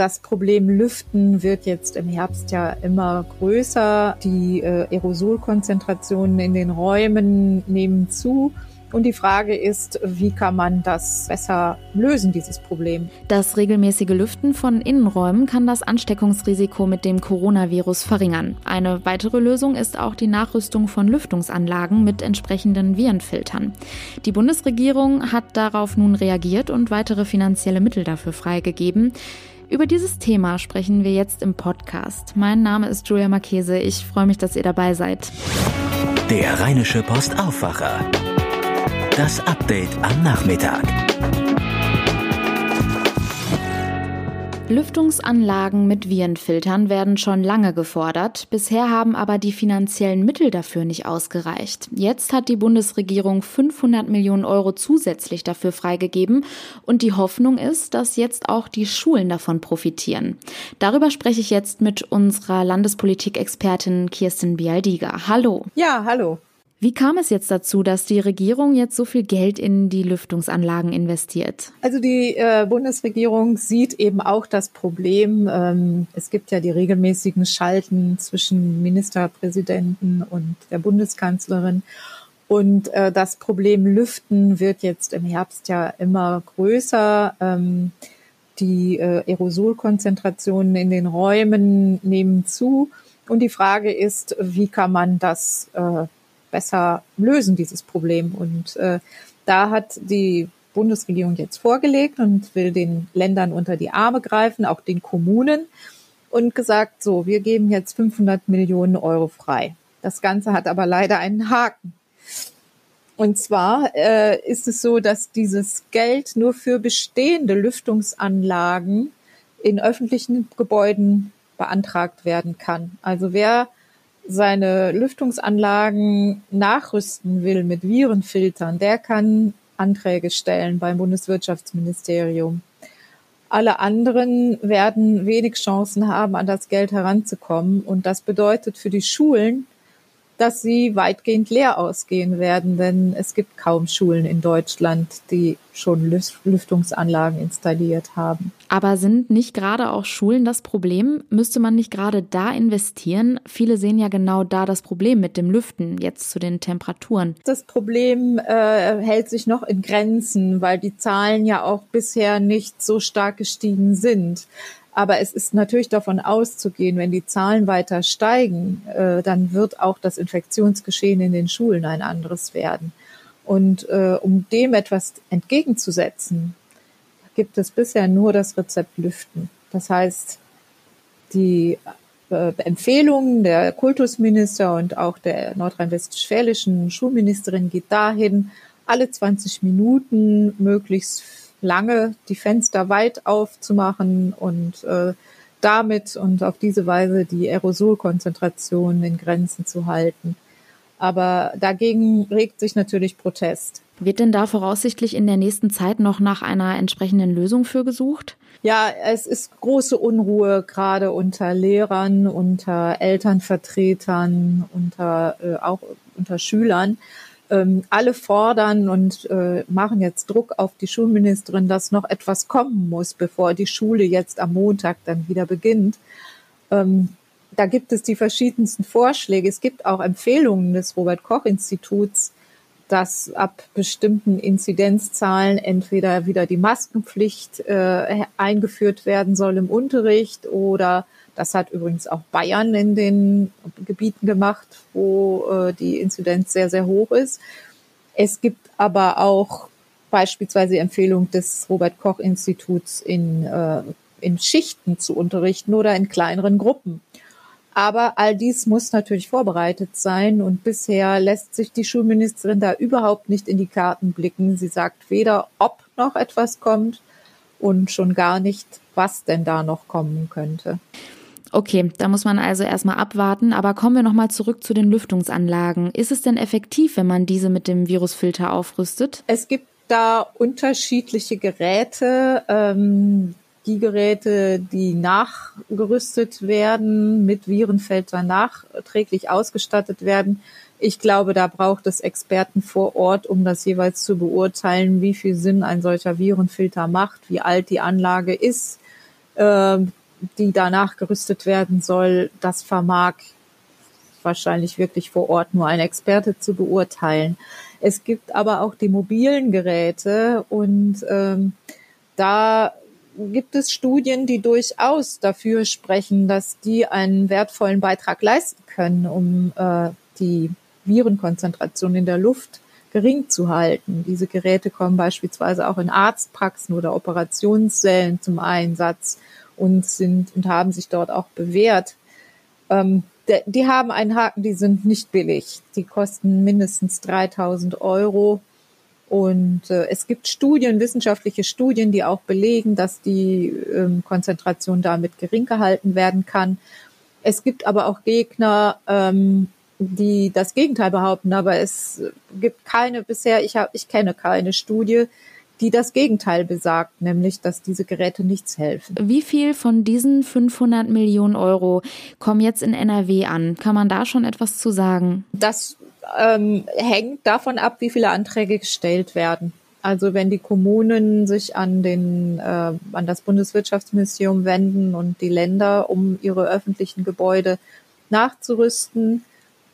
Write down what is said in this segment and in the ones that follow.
Das Problem Lüften wird jetzt im Herbst ja immer größer. Die äh, Aerosolkonzentrationen in den Räumen nehmen zu. Und die Frage ist, wie kann man das besser lösen, dieses Problem? Das regelmäßige Lüften von Innenräumen kann das Ansteckungsrisiko mit dem Coronavirus verringern. Eine weitere Lösung ist auch die Nachrüstung von Lüftungsanlagen mit entsprechenden Virenfiltern. Die Bundesregierung hat darauf nun reagiert und weitere finanzielle Mittel dafür freigegeben. Über dieses Thema sprechen wir jetzt im Podcast. Mein Name ist Julia Marchese. Ich freue mich, dass ihr dabei seid. Der Rheinische Post Aufwacher. Das Update am Nachmittag. Lüftungsanlagen mit Virenfiltern werden schon lange gefordert. Bisher haben aber die finanziellen Mittel dafür nicht ausgereicht. Jetzt hat die Bundesregierung 500 Millionen Euro zusätzlich dafür freigegeben und die Hoffnung ist, dass jetzt auch die Schulen davon profitieren. Darüber spreche ich jetzt mit unserer Landespolitik-Expertin Kirsten Bialdiger. Hallo. Ja, hallo. Wie kam es jetzt dazu, dass die Regierung jetzt so viel Geld in die Lüftungsanlagen investiert? Also die äh, Bundesregierung sieht eben auch das Problem. Ähm, es gibt ja die regelmäßigen Schalten zwischen Ministerpräsidenten und der Bundeskanzlerin. Und äh, das Problem Lüften wird jetzt im Herbst ja immer größer. Ähm, die äh, Aerosolkonzentrationen in den Räumen nehmen zu. Und die Frage ist, wie kann man das äh, besser lösen, dieses Problem. Und äh, da hat die Bundesregierung jetzt vorgelegt und will den Ländern unter die Arme greifen, auch den Kommunen und gesagt, so, wir geben jetzt 500 Millionen Euro frei. Das Ganze hat aber leider einen Haken. Und zwar äh, ist es so, dass dieses Geld nur für bestehende Lüftungsanlagen in öffentlichen Gebäuden beantragt werden kann. Also wer seine Lüftungsanlagen nachrüsten will mit Virenfiltern, der kann Anträge stellen beim Bundeswirtschaftsministerium. Alle anderen werden wenig Chancen haben, an das Geld heranzukommen. Und das bedeutet für die Schulen, dass sie weitgehend leer ausgehen werden, denn es gibt kaum Schulen in Deutschland, die schon Lüftungsanlagen installiert haben. Aber sind nicht gerade auch Schulen das Problem? Müsste man nicht gerade da investieren? Viele sehen ja genau da das Problem mit dem Lüften, jetzt zu den Temperaturen. Das Problem äh, hält sich noch in Grenzen, weil die Zahlen ja auch bisher nicht so stark gestiegen sind. Aber es ist natürlich davon auszugehen, wenn die Zahlen weiter steigen, äh, dann wird auch das Infektionsgeschehen in den Schulen ein anderes werden. Und äh, um dem etwas entgegenzusetzen, gibt es bisher nur das Rezept Lüften. Das heißt, die äh, Empfehlung der Kultusminister und auch der nordrhein-westfälischen Schulministerin geht dahin, alle 20 Minuten möglichst lange die Fenster weit aufzumachen und äh, damit und auf diese Weise die Aerosolkonzentration in Grenzen zu halten. Aber dagegen regt sich natürlich Protest. Wird denn da voraussichtlich in der nächsten Zeit noch nach einer entsprechenden Lösung für gesucht? Ja, es ist große Unruhe gerade unter Lehrern, unter Elternvertretern, unter äh, auch unter Schülern ähm, alle fordern und äh, machen jetzt Druck auf die Schulministerin, dass noch etwas kommen muss, bevor die Schule jetzt am Montag dann wieder beginnt. Ähm, da gibt es die verschiedensten Vorschläge. Es gibt auch Empfehlungen des Robert Koch Instituts, dass ab bestimmten Inzidenzzahlen entweder wieder die Maskenpflicht äh, eingeführt werden soll im Unterricht oder das hat übrigens auch Bayern in den Gebieten gemacht, wo äh, die Inzidenz sehr, sehr hoch ist. Es gibt aber auch beispielsweise die Empfehlung des Robert Koch Instituts in, äh, in Schichten zu unterrichten oder in kleineren Gruppen. Aber all dies muss natürlich vorbereitet sein und bisher lässt sich die Schulministerin da überhaupt nicht in die Karten blicken. Sie sagt weder, ob noch etwas kommt und schon gar nicht, was denn da noch kommen könnte. Okay, da muss man also erstmal abwarten, aber kommen wir nochmal zurück zu den Lüftungsanlagen. Ist es denn effektiv, wenn man diese mit dem Virusfilter aufrüstet? Es gibt da unterschiedliche Geräte. Ähm, die Geräte, die nachgerüstet werden, mit Virenfilter nachträglich ausgestattet werden. Ich glaube, da braucht es Experten vor Ort, um das jeweils zu beurteilen, wie viel Sinn ein solcher Virenfilter macht, wie alt die Anlage ist, äh, die danach gerüstet werden soll, das vermag wahrscheinlich wirklich vor Ort nur ein Experte zu beurteilen. Es gibt aber auch die mobilen Geräte und ähm, da gibt es Studien, die durchaus dafür sprechen, dass die einen wertvollen Beitrag leisten können, um äh, die Virenkonzentration in der Luft gering zu halten. Diese Geräte kommen beispielsweise auch in Arztpraxen oder Operationssälen zum Einsatz und sind und haben sich dort auch bewährt. Ähm, die haben einen Haken, die sind nicht billig. Die kosten mindestens 3000 Euro. Und äh, es gibt Studien, wissenschaftliche Studien, die auch belegen, dass die ähm, Konzentration damit gering gehalten werden kann. Es gibt aber auch Gegner, ähm, die das Gegenteil behaupten, aber es gibt keine bisher, ich, hab, ich kenne keine Studie, die das Gegenteil besagt, nämlich, dass diese Geräte nichts helfen. Wie viel von diesen 500 Millionen Euro kommen jetzt in NRW an? Kann man da schon etwas zu sagen? Das ähm, hängt davon ab, wie viele Anträge gestellt werden. Also wenn die Kommunen sich an den äh, an das Bundeswirtschaftsministerium wenden und die Länder, um ihre öffentlichen Gebäude nachzurüsten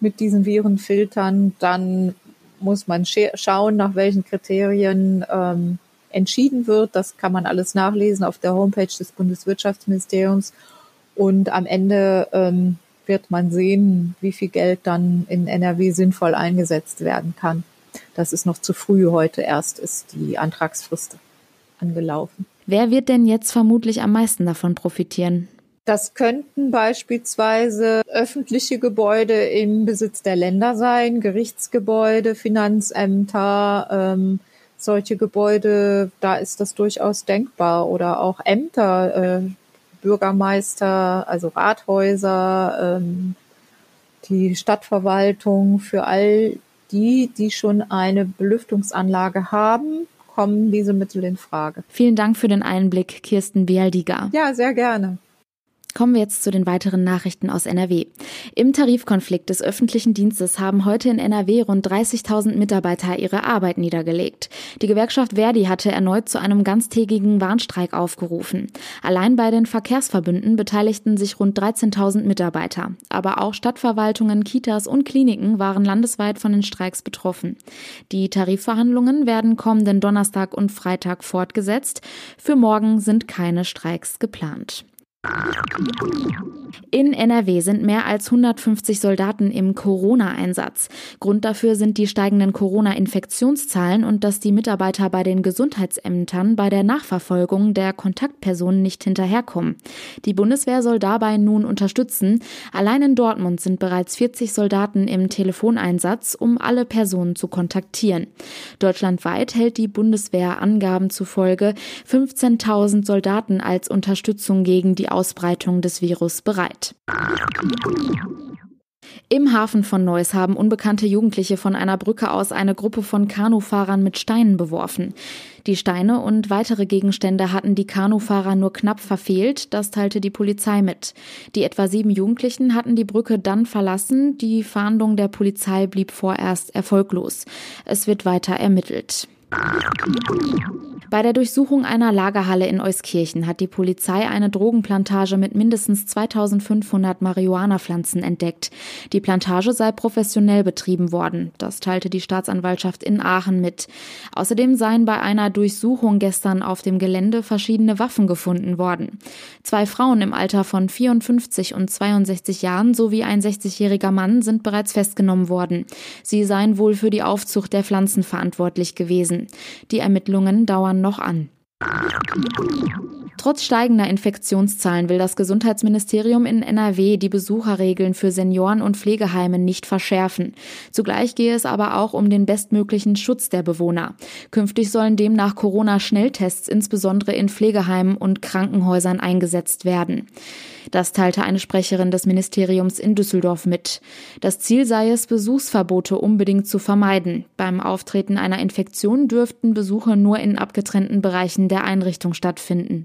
mit diesen Virenfiltern, dann muss man schauen, nach welchen Kriterien ähm, entschieden wird. Das kann man alles nachlesen auf der Homepage des Bundeswirtschaftsministeriums. Und am Ende ähm, wird man sehen, wie viel Geld dann in NRW sinnvoll eingesetzt werden kann. Das ist noch zu früh. Heute erst ist die Antragsfrist angelaufen. Wer wird denn jetzt vermutlich am meisten davon profitieren? Das könnten beispielsweise öffentliche Gebäude im Besitz der Länder sein, Gerichtsgebäude, Finanzämter, ähm, solche Gebäude, da ist das durchaus denkbar. Oder auch Ämter, äh, Bürgermeister, also Rathäuser, ähm, die Stadtverwaltung, für all die, die schon eine Belüftungsanlage haben, kommen diese Mittel in Frage. Vielen Dank für den Einblick, Kirsten Bialdiga. Ja, sehr gerne. Kommen wir jetzt zu den weiteren Nachrichten aus NRW. Im Tarifkonflikt des öffentlichen Dienstes haben heute in NRW rund 30.000 Mitarbeiter ihre Arbeit niedergelegt. Die Gewerkschaft Verdi hatte erneut zu einem ganztägigen Warnstreik aufgerufen. Allein bei den Verkehrsverbünden beteiligten sich rund 13.000 Mitarbeiter. Aber auch Stadtverwaltungen, Kitas und Kliniken waren landesweit von den Streiks betroffen. Die Tarifverhandlungen werden kommenden Donnerstag und Freitag fortgesetzt. Für morgen sind keine Streiks geplant. In NRW sind mehr als 150 Soldaten im Corona-Einsatz. Grund dafür sind die steigenden Corona-Infektionszahlen und dass die Mitarbeiter bei den Gesundheitsämtern bei der Nachverfolgung der Kontaktpersonen nicht hinterherkommen. Die Bundeswehr soll dabei nun unterstützen. Allein in Dortmund sind bereits 40 Soldaten im Telefoneinsatz, um alle Personen zu kontaktieren. Deutschlandweit hält die Bundeswehr Angaben zufolge 15.000 Soldaten als Unterstützung gegen die Ausbreitung des Virus bereit. Im Hafen von Neuss haben unbekannte Jugendliche von einer Brücke aus eine Gruppe von Kanufahrern mit Steinen beworfen. Die Steine und weitere Gegenstände hatten die Kanufahrer nur knapp verfehlt, das teilte die Polizei mit. Die etwa sieben Jugendlichen hatten die Brücke dann verlassen, die Fahndung der Polizei blieb vorerst erfolglos. Es wird weiter ermittelt. Bei der Durchsuchung einer Lagerhalle in Euskirchen hat die Polizei eine Drogenplantage mit mindestens 2500 Marihuana-Pflanzen entdeckt. Die Plantage sei professionell betrieben worden. Das teilte die Staatsanwaltschaft in Aachen mit. Außerdem seien bei einer Durchsuchung gestern auf dem Gelände verschiedene Waffen gefunden worden. Zwei Frauen im Alter von 54 und 62 Jahren sowie ein 60-jähriger Mann sind bereits festgenommen worden. Sie seien wohl für die Aufzucht der Pflanzen verantwortlich gewesen. Die Ermittlungen dauern noch an. Trotz steigender Infektionszahlen will das Gesundheitsministerium in NRW die Besucherregeln für Senioren und Pflegeheime nicht verschärfen. Zugleich gehe es aber auch um den bestmöglichen Schutz der Bewohner. Künftig sollen demnach Corona-Schnelltests insbesondere in Pflegeheimen und Krankenhäusern eingesetzt werden. Das teilte eine Sprecherin des Ministeriums in Düsseldorf mit. Das Ziel sei es, Besuchsverbote unbedingt zu vermeiden. Beim Auftreten einer Infektion dürften Besuche nur in abgetrennten Bereichen der Einrichtung stattfinden.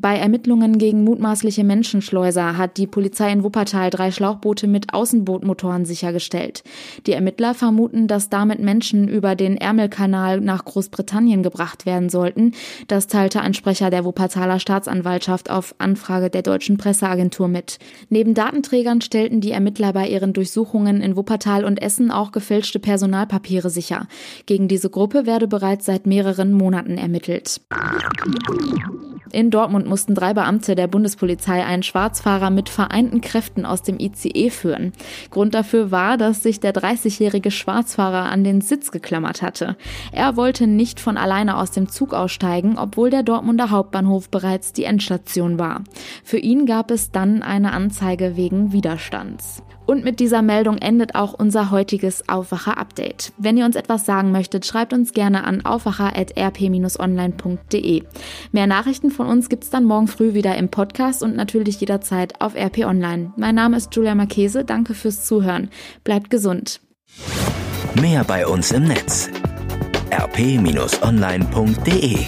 Bei Ermittlungen gegen mutmaßliche Menschenschleuser hat die Polizei in Wuppertal drei Schlauchboote mit Außenbootmotoren sichergestellt. Die Ermittler vermuten, dass damit Menschen über den Ärmelkanal nach Großbritannien gebracht werden sollten. Das teilte ein Sprecher der Wuppertaler Staatsanwaltschaft auf Anfrage der deutschen Presseagentur mit. Neben Datenträgern stellten die Ermittler bei ihren Durchsuchungen in Wuppertal und Essen auch gefälschte Personalpapiere sicher. Gegen diese Gruppe werde bereits seit mehreren Monaten ermittelt. In Dortmund mussten drei Beamte der Bundespolizei einen Schwarzfahrer mit vereinten Kräften aus dem ICE führen. Grund dafür war, dass sich der 30-jährige Schwarzfahrer an den Sitz geklammert hatte. Er wollte nicht von alleine aus dem Zug aussteigen, obwohl der Dortmunder Hauptbahnhof bereits die Endstation war. Für ihn gab es dann eine Anzeige wegen Widerstands. Und mit dieser Meldung endet auch unser heutiges Aufwacher-Update. Wenn ihr uns etwas sagen möchtet, schreibt uns gerne an aufwacher.rp-online.de. Mehr Nachrichten von uns gibt's dann morgen früh wieder im Podcast und natürlich jederzeit auf RP Online. Mein Name ist Julia Marchese. Danke fürs Zuhören. Bleibt gesund. Mehr bei uns im Netz rp-online.de